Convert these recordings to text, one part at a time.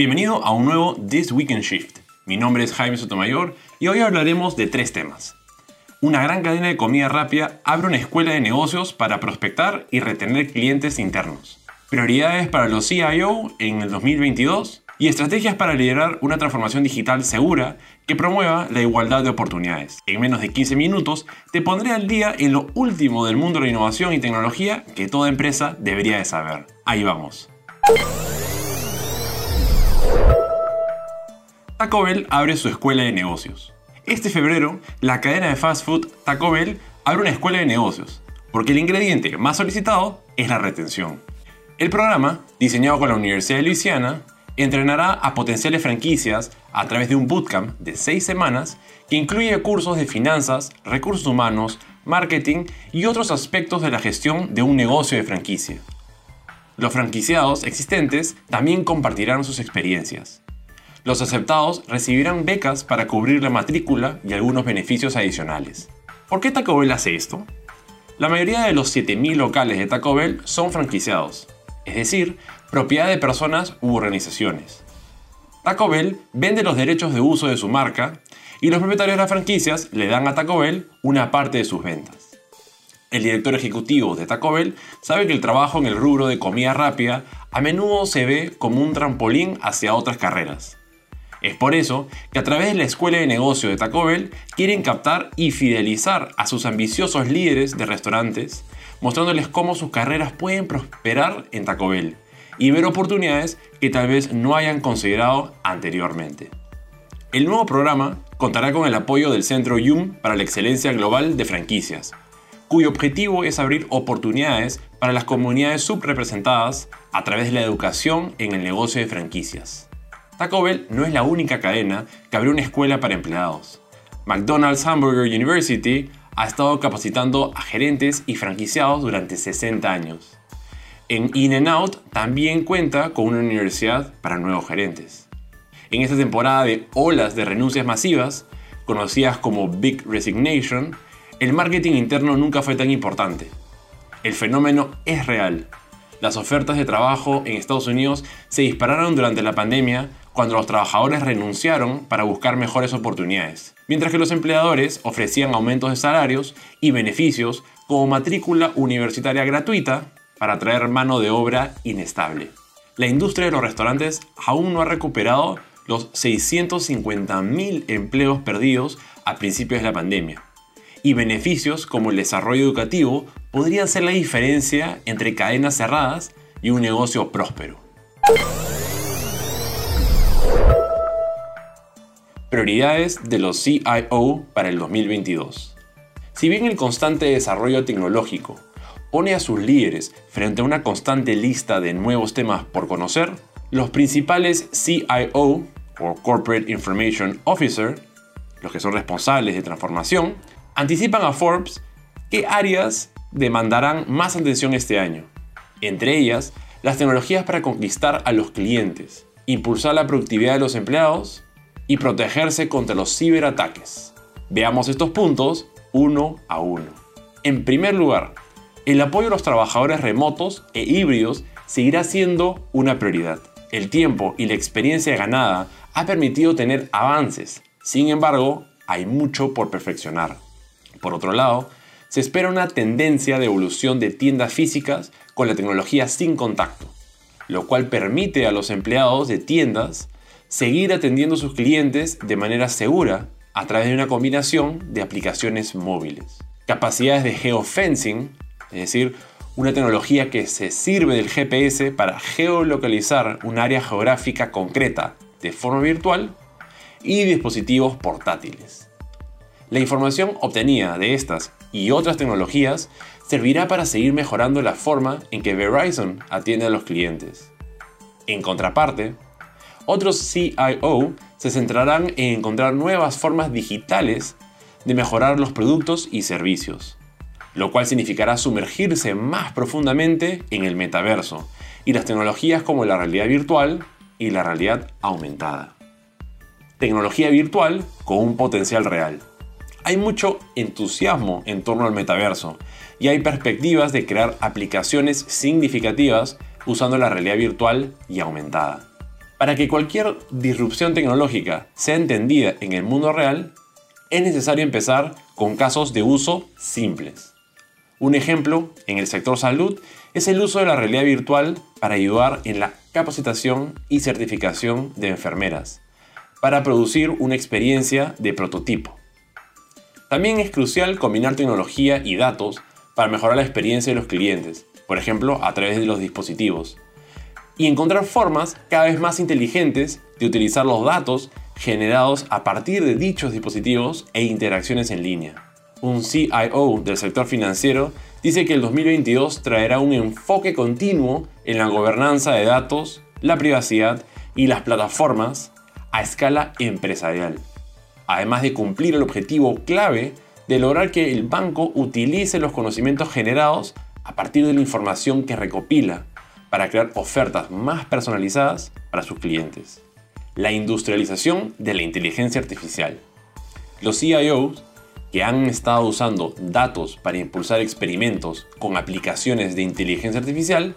Bienvenido a un nuevo This Week in Shift. Mi nombre es Jaime Sotomayor y hoy hablaremos de tres temas. Una gran cadena de comida rápida abre una escuela de negocios para prospectar y retener clientes internos. Prioridades para los CIO en el 2022 y estrategias para liderar una transformación digital segura que promueva la igualdad de oportunidades. En menos de 15 minutos te pondré al día en lo último del mundo de la innovación y tecnología que toda empresa debería de saber. Ahí vamos. Taco Bell abre su escuela de negocios. Este febrero, la cadena de fast food Taco Bell abre una escuela de negocios, porque el ingrediente más solicitado es la retención. El programa, diseñado con la Universidad de Luisiana, entrenará a potenciales franquicias a través de un bootcamp de 6 semanas que incluye cursos de finanzas, recursos humanos, marketing y otros aspectos de la gestión de un negocio de franquicia. Los franquiciados existentes también compartirán sus experiencias. Los aceptados recibirán becas para cubrir la matrícula y algunos beneficios adicionales. ¿Por qué Taco Bell hace esto? La mayoría de los 7.000 locales de Taco Bell son franquiciados, es decir, propiedad de personas u organizaciones. Taco Bell vende los derechos de uso de su marca y los propietarios de las franquicias le dan a Taco Bell una parte de sus ventas. El director ejecutivo de Taco Bell sabe que el trabajo en el rubro de comida rápida a menudo se ve como un trampolín hacia otras carreras. Es por eso que a través de la escuela de negocio de Taco Bell quieren captar y fidelizar a sus ambiciosos líderes de restaurantes, mostrándoles cómo sus carreras pueden prosperar en Taco Bell y ver oportunidades que tal vez no hayan considerado anteriormente. El nuevo programa contará con el apoyo del Centro YUM para la Excelencia Global de Franquicias, cuyo objetivo es abrir oportunidades para las comunidades subrepresentadas a través de la educación en el negocio de franquicias. Taco Bell no es la única cadena que abrió una escuela para empleados. McDonald's Hamburger University ha estado capacitando a gerentes y franquiciados durante 60 años. En In n Out también cuenta con una universidad para nuevos gerentes. En esta temporada de olas de renuncias masivas, conocidas como Big Resignation, el marketing interno nunca fue tan importante. El fenómeno es real. Las ofertas de trabajo en Estados Unidos se dispararon durante la pandemia cuando los trabajadores renunciaron para buscar mejores oportunidades, mientras que los empleadores ofrecían aumentos de salarios y beneficios como matrícula universitaria gratuita para atraer mano de obra inestable. La industria de los restaurantes aún no ha recuperado los 650.000 empleos perdidos a principios de la pandemia. Y beneficios como el desarrollo educativo podrían ser la diferencia entre cadenas cerradas y un negocio próspero. Prioridades de los CIO para el 2022. Si bien el constante desarrollo tecnológico pone a sus líderes frente a una constante lista de nuevos temas por conocer, los principales CIO o Corporate Information Officer, los que son responsables de transformación, anticipan a Forbes qué áreas demandarán más atención este año. Entre ellas, las tecnologías para conquistar a los clientes, impulsar la productividad de los empleados y protegerse contra los ciberataques. Veamos estos puntos uno a uno. En primer lugar, el apoyo a los trabajadores remotos e híbridos seguirá siendo una prioridad. El tiempo y la experiencia ganada ha permitido tener avances, sin embargo, hay mucho por perfeccionar. Por otro lado, se espera una tendencia de evolución de tiendas físicas con la tecnología sin contacto, lo cual permite a los empleados de tiendas seguir atendiendo a sus clientes de manera segura a través de una combinación de aplicaciones móviles. Capacidades de geofencing es decir, una tecnología que se sirve del GPS para geolocalizar un área geográfica concreta de forma virtual y dispositivos portátiles. La información obtenida de estas y otras tecnologías servirá para seguir mejorando la forma en que Verizon atiende a los clientes. En contraparte, otros CIO se centrarán en encontrar nuevas formas digitales de mejorar los productos y servicios lo cual significará sumergirse más profundamente en el metaverso y las tecnologías como la realidad virtual y la realidad aumentada. Tecnología virtual con un potencial real. Hay mucho entusiasmo en torno al metaverso y hay perspectivas de crear aplicaciones significativas usando la realidad virtual y aumentada. Para que cualquier disrupción tecnológica sea entendida en el mundo real, es necesario empezar con casos de uso simples. Un ejemplo en el sector salud es el uso de la realidad virtual para ayudar en la capacitación y certificación de enfermeras, para producir una experiencia de prototipo. También es crucial combinar tecnología y datos para mejorar la experiencia de los clientes, por ejemplo, a través de los dispositivos, y encontrar formas cada vez más inteligentes de utilizar los datos generados a partir de dichos dispositivos e interacciones en línea. Un CIO del sector financiero dice que el 2022 traerá un enfoque continuo en la gobernanza de datos, la privacidad y las plataformas a escala empresarial, además de cumplir el objetivo clave de lograr que el banco utilice los conocimientos generados a partir de la información que recopila para crear ofertas más personalizadas para sus clientes. La industrialización de la inteligencia artificial. Los CIOs que han estado usando datos para impulsar experimentos con aplicaciones de inteligencia artificial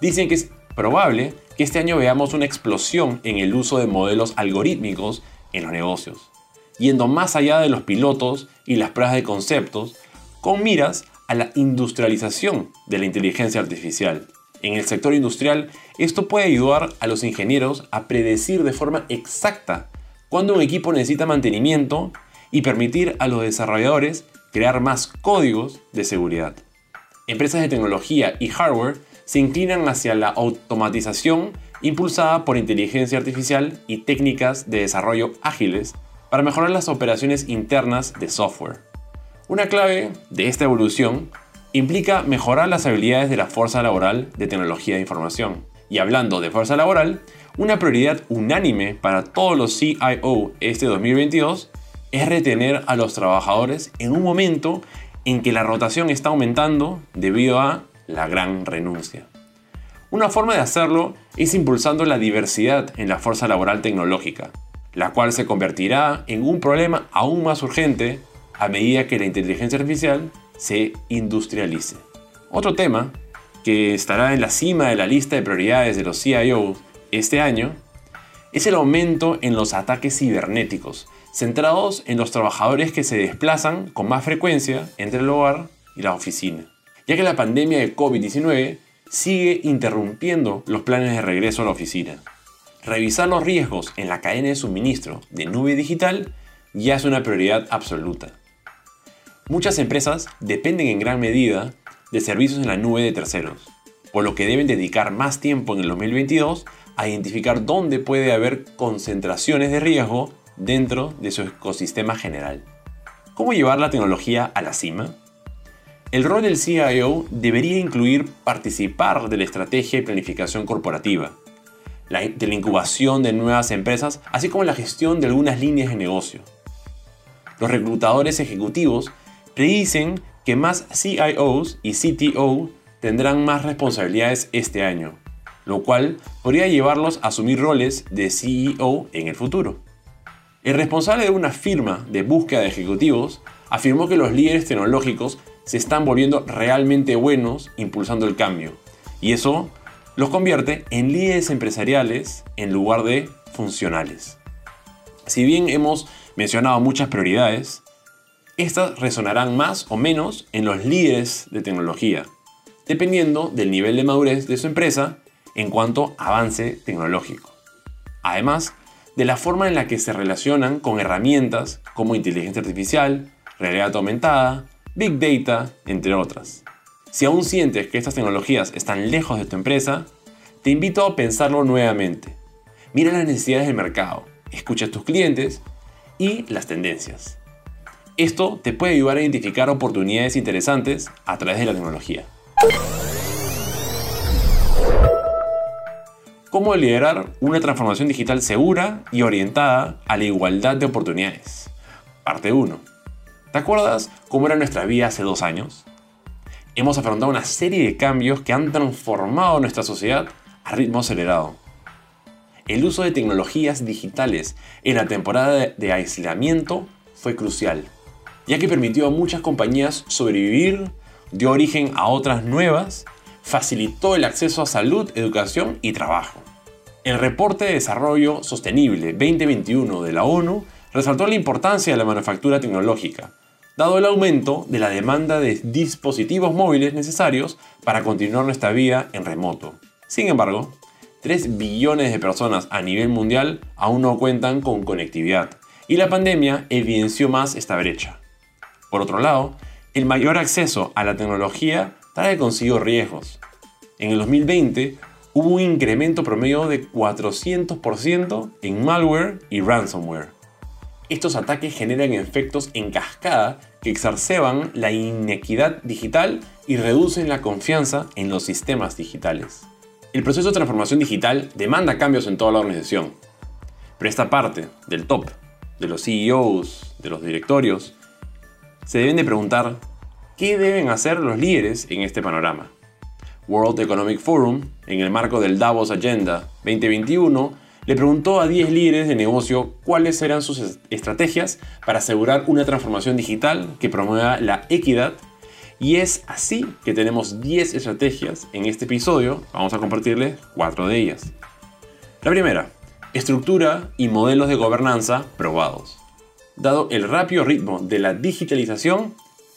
dicen que es probable que este año veamos una explosión en el uso de modelos algorítmicos en los negocios, yendo más allá de los pilotos y las pruebas de conceptos, con miras a la industrialización de la inteligencia artificial. En el sector industrial, esto puede ayudar a los ingenieros a predecir de forma exacta cuándo un equipo necesita mantenimiento y permitir a los desarrolladores crear más códigos de seguridad. Empresas de tecnología y hardware se inclinan hacia la automatización impulsada por inteligencia artificial y técnicas de desarrollo ágiles para mejorar las operaciones internas de software. Una clave de esta evolución implica mejorar las habilidades de la fuerza laboral de tecnología de información. Y hablando de fuerza laboral, una prioridad unánime para todos los CIO este 2022 es retener a los trabajadores en un momento en que la rotación está aumentando debido a la gran renuncia. Una forma de hacerlo es impulsando la diversidad en la fuerza laboral tecnológica, la cual se convertirá en un problema aún más urgente a medida que la inteligencia artificial se industrialice. Otro tema que estará en la cima de la lista de prioridades de los CIO este año es el aumento en los ataques cibernéticos, centrados en los trabajadores que se desplazan con más frecuencia entre el hogar y la oficina ya que la pandemia de COVID-19 sigue interrumpiendo los planes de regreso a la oficina. Revisar los riesgos en la cadena de suministro de nube digital ya es una prioridad absoluta. Muchas empresas dependen en gran medida de servicios en la nube de terceros, por lo que deben dedicar más tiempo en el 2022 a identificar dónde puede haber concentraciones de riesgo dentro de su ecosistema general. ¿Cómo llevar la tecnología a la cima? El rol del CIO debería incluir participar de la estrategia y planificación corporativa, de la incubación de nuevas empresas, así como la gestión de algunas líneas de negocio. Los reclutadores ejecutivos predicen que más CIOs y CTO tendrán más responsabilidades este año, lo cual podría llevarlos a asumir roles de CEO en el futuro. El responsable de una firma de búsqueda de ejecutivos afirmó que los líderes tecnológicos se están volviendo realmente buenos impulsando el cambio. Y eso los convierte en líderes empresariales en lugar de funcionales. Si bien hemos mencionado muchas prioridades, estas resonarán más o menos en los líderes de tecnología, dependiendo del nivel de madurez de su empresa en cuanto avance tecnológico. Además, de la forma en la que se relacionan con herramientas como inteligencia artificial, realidad aumentada, Big Data, entre otras. Si aún sientes que estas tecnologías están lejos de tu empresa, te invito a pensarlo nuevamente. Mira las necesidades del mercado, escucha a tus clientes y las tendencias. Esto te puede ayudar a identificar oportunidades interesantes a través de la tecnología. ¿Cómo liderar una transformación digital segura y orientada a la igualdad de oportunidades? Parte 1 ¿Te acuerdas cómo era nuestra vida hace dos años? Hemos afrontado una serie de cambios que han transformado nuestra sociedad a ritmo acelerado. El uso de tecnologías digitales en la temporada de aislamiento fue crucial, ya que permitió a muchas compañías sobrevivir, dio origen a otras nuevas, facilitó el acceso a salud, educación y trabajo. El reporte de Desarrollo Sostenible 2021 de la ONU resaltó la importancia de la manufactura tecnológica, dado el aumento de la demanda de dispositivos móviles necesarios para continuar nuestra vida en remoto. Sin embargo, 3 billones de personas a nivel mundial aún no cuentan con conectividad, y la pandemia evidenció más esta brecha. Por otro lado, el mayor acceso a la tecnología trae consigo riesgos. En el 2020 hubo un incremento promedio de 400% en malware y ransomware. Estos ataques generan efectos en cascada que exacerban la inequidad digital y reducen la confianza en los sistemas digitales. El proceso de transformación digital demanda cambios en toda la organización, pero esta parte del top, de los CEOs, de los directorios, se deben de preguntar qué deben hacer los líderes en este panorama. World Economic Forum, en el marco del Davos Agenda 2021, le preguntó a 10 líderes de negocio cuáles eran sus estrategias para asegurar una transformación digital que promueva la equidad. Y es así que tenemos 10 estrategias en este episodio. Vamos a compartirles 4 de ellas. La primera, estructura y modelos de gobernanza probados. Dado el rápido ritmo de la digitalización,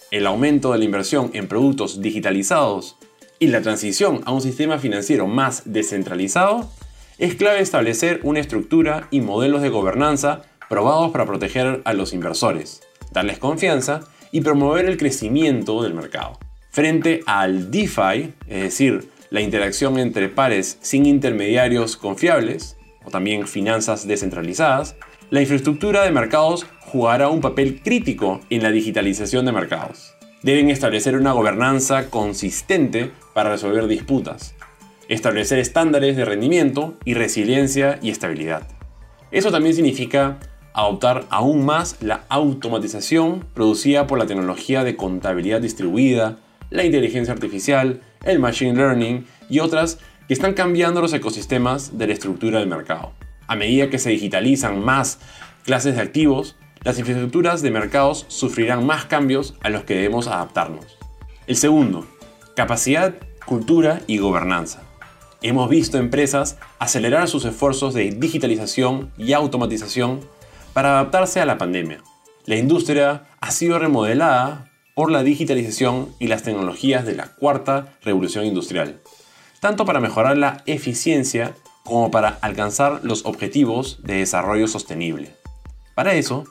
el aumento de la inversión en productos digitalizados y la transición a un sistema financiero más descentralizado, es clave establecer una estructura y modelos de gobernanza probados para proteger a los inversores, darles confianza y promover el crecimiento del mercado. Frente al DeFi, es decir, la interacción entre pares sin intermediarios confiables, o también finanzas descentralizadas, la infraestructura de mercados jugará un papel crítico en la digitalización de mercados. Deben establecer una gobernanza consistente para resolver disputas, establecer estándares de rendimiento y resiliencia y estabilidad. Eso también significa adoptar aún más la automatización producida por la tecnología de contabilidad distribuida, la inteligencia artificial, el machine learning y otras que están cambiando los ecosistemas de la estructura del mercado. A medida que se digitalizan más clases de activos, las infraestructuras de mercados sufrirán más cambios a los que debemos adaptarnos. El segundo, capacidad, cultura y gobernanza. Hemos visto empresas acelerar sus esfuerzos de digitalización y automatización para adaptarse a la pandemia. La industria ha sido remodelada por la digitalización y las tecnologías de la cuarta revolución industrial, tanto para mejorar la eficiencia como para alcanzar los objetivos de desarrollo sostenible. Para eso,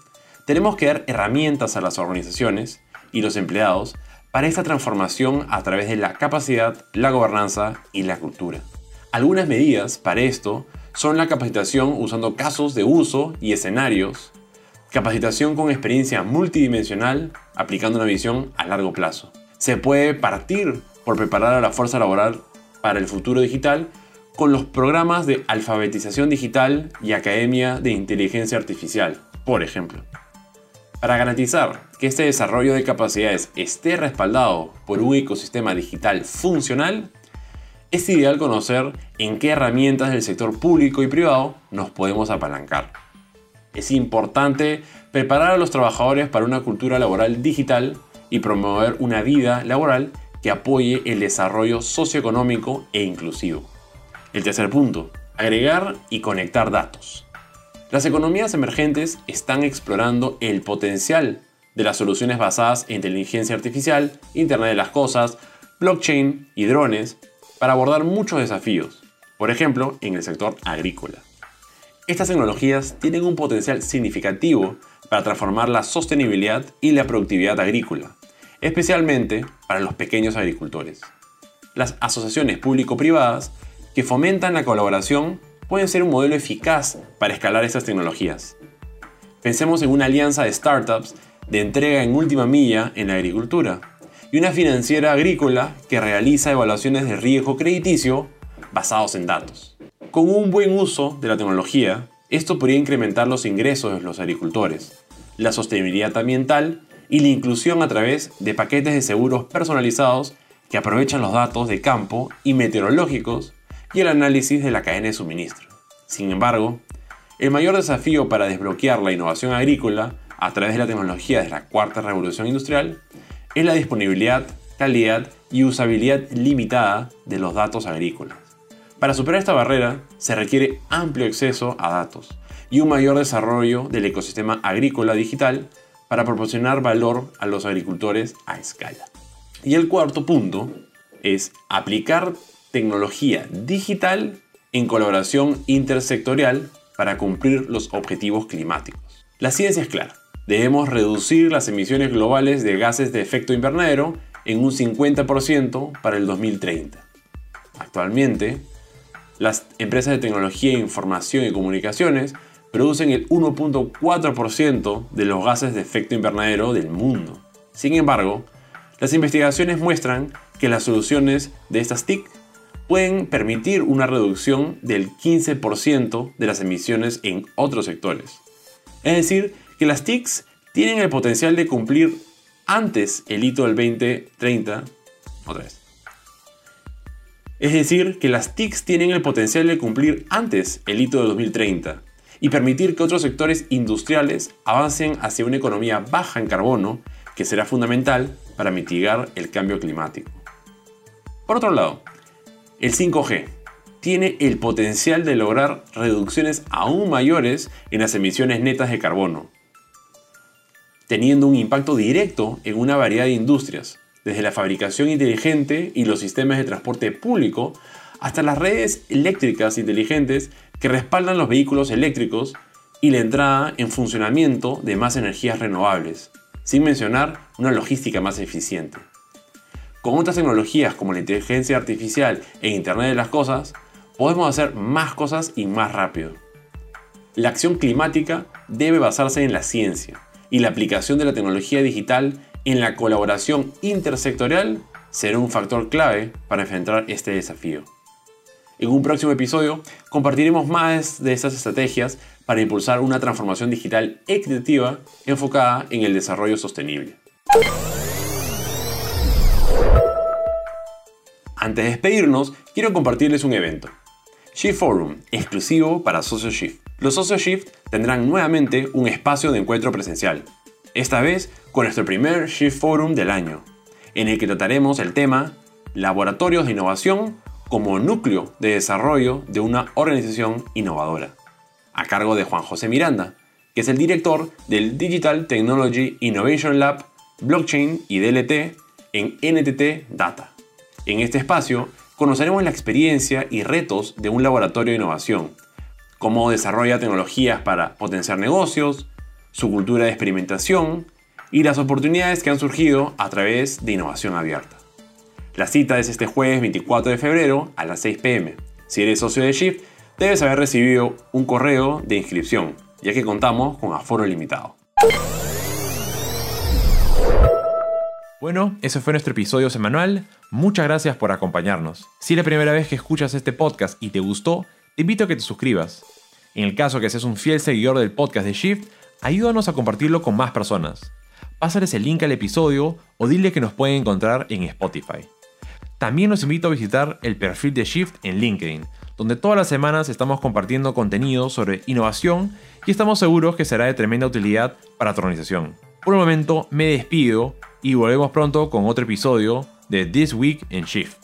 tenemos que dar herramientas a las organizaciones y los empleados para esta transformación a través de la capacidad, la gobernanza y la cultura. Algunas medidas para esto son la capacitación usando casos de uso y escenarios, capacitación con experiencia multidimensional aplicando una visión a largo plazo. Se puede partir por preparar a la fuerza laboral para el futuro digital con los programas de alfabetización digital y academia de inteligencia artificial, por ejemplo. Para garantizar que este desarrollo de capacidades esté respaldado por un ecosistema digital funcional, es ideal conocer en qué herramientas del sector público y privado nos podemos apalancar. Es importante preparar a los trabajadores para una cultura laboral digital y promover una vida laboral que apoye el desarrollo socioeconómico e inclusivo. El tercer punto, agregar y conectar datos. Las economías emergentes están explorando el potencial de las soluciones basadas en inteligencia artificial, Internet de las Cosas, blockchain y drones para abordar muchos desafíos, por ejemplo, en el sector agrícola. Estas tecnologías tienen un potencial significativo para transformar la sostenibilidad y la productividad agrícola, especialmente para los pequeños agricultores. Las asociaciones público-privadas que fomentan la colaboración pueden ser un modelo eficaz para escalar estas tecnologías. Pensemos en una alianza de startups de entrega en última milla en la agricultura y una financiera agrícola que realiza evaluaciones de riesgo crediticio basados en datos. Con un buen uso de la tecnología, esto podría incrementar los ingresos de los agricultores, la sostenibilidad ambiental y la inclusión a través de paquetes de seguros personalizados que aprovechan los datos de campo y meteorológicos y el análisis de la cadena de suministro. Sin embargo, el mayor desafío para desbloquear la innovación agrícola a través de la tecnología de la cuarta revolución industrial es la disponibilidad, calidad y usabilidad limitada de los datos agrícolas. Para superar esta barrera se requiere amplio acceso a datos y un mayor desarrollo del ecosistema agrícola digital para proporcionar valor a los agricultores a escala. Y el cuarto punto es aplicar tecnología digital en colaboración intersectorial para cumplir los objetivos climáticos. La ciencia es clara. Debemos reducir las emisiones globales de gases de efecto invernadero en un 50% para el 2030. Actualmente, las empresas de tecnología, información y comunicaciones producen el 1.4% de los gases de efecto invernadero del mundo. Sin embargo, las investigaciones muestran que las soluciones de estas TIC pueden permitir una reducción del 15% de las emisiones en otros sectores. Es decir, que las TICs tienen el potencial de cumplir antes el hito del 2030. Otra vez. Es decir, que las TICs tienen el potencial de cumplir antes el hito de 2030 y permitir que otros sectores industriales avancen hacia una economía baja en carbono que será fundamental para mitigar el cambio climático. Por otro lado, el 5G tiene el potencial de lograr reducciones aún mayores en las emisiones netas de carbono, teniendo un impacto directo en una variedad de industrias, desde la fabricación inteligente y los sistemas de transporte público hasta las redes eléctricas inteligentes que respaldan los vehículos eléctricos y la entrada en funcionamiento de más energías renovables, sin mencionar una logística más eficiente. Con otras tecnologías como la inteligencia artificial e Internet de las Cosas, podemos hacer más cosas y más rápido. La acción climática debe basarse en la ciencia y la aplicación de la tecnología digital en la colaboración intersectorial será un factor clave para enfrentar este desafío. En un próximo episodio compartiremos más de estas estrategias para impulsar una transformación digital equitativa enfocada en el desarrollo sostenible. Antes de despedirnos, quiero compartirles un evento. Shift Forum, exclusivo para socios Shift. Los socios Shift tendrán nuevamente un espacio de encuentro presencial, esta vez con nuestro primer Shift Forum del año, en el que trataremos el tema Laboratorios de Innovación como núcleo de desarrollo de una organización innovadora, a cargo de Juan José Miranda, que es el director del Digital Technology Innovation Lab, Blockchain y DLT en NTT Data. En este espacio conoceremos la experiencia y retos de un laboratorio de innovación, cómo desarrolla tecnologías para potenciar negocios, su cultura de experimentación y las oportunidades que han surgido a través de innovación abierta. La cita es este jueves 24 de febrero a las 6 pm. Si eres socio de Shift, debes haber recibido un correo de inscripción, ya que contamos con aforo limitado. Bueno, ese fue nuestro episodio semanal. Muchas gracias por acompañarnos. Si es la primera vez que escuchas este podcast y te gustó, te invito a que te suscribas. En el caso que seas un fiel seguidor del podcast de Shift, ayúdanos a compartirlo con más personas. Pásales el link al episodio o dile que nos pueden encontrar en Spotify. También los invito a visitar el perfil de Shift en LinkedIn, donde todas las semanas estamos compartiendo contenido sobre innovación y estamos seguros que será de tremenda utilidad para tu organización. Por el momento me despido y volvemos pronto con otro episodio de This Week in Shift.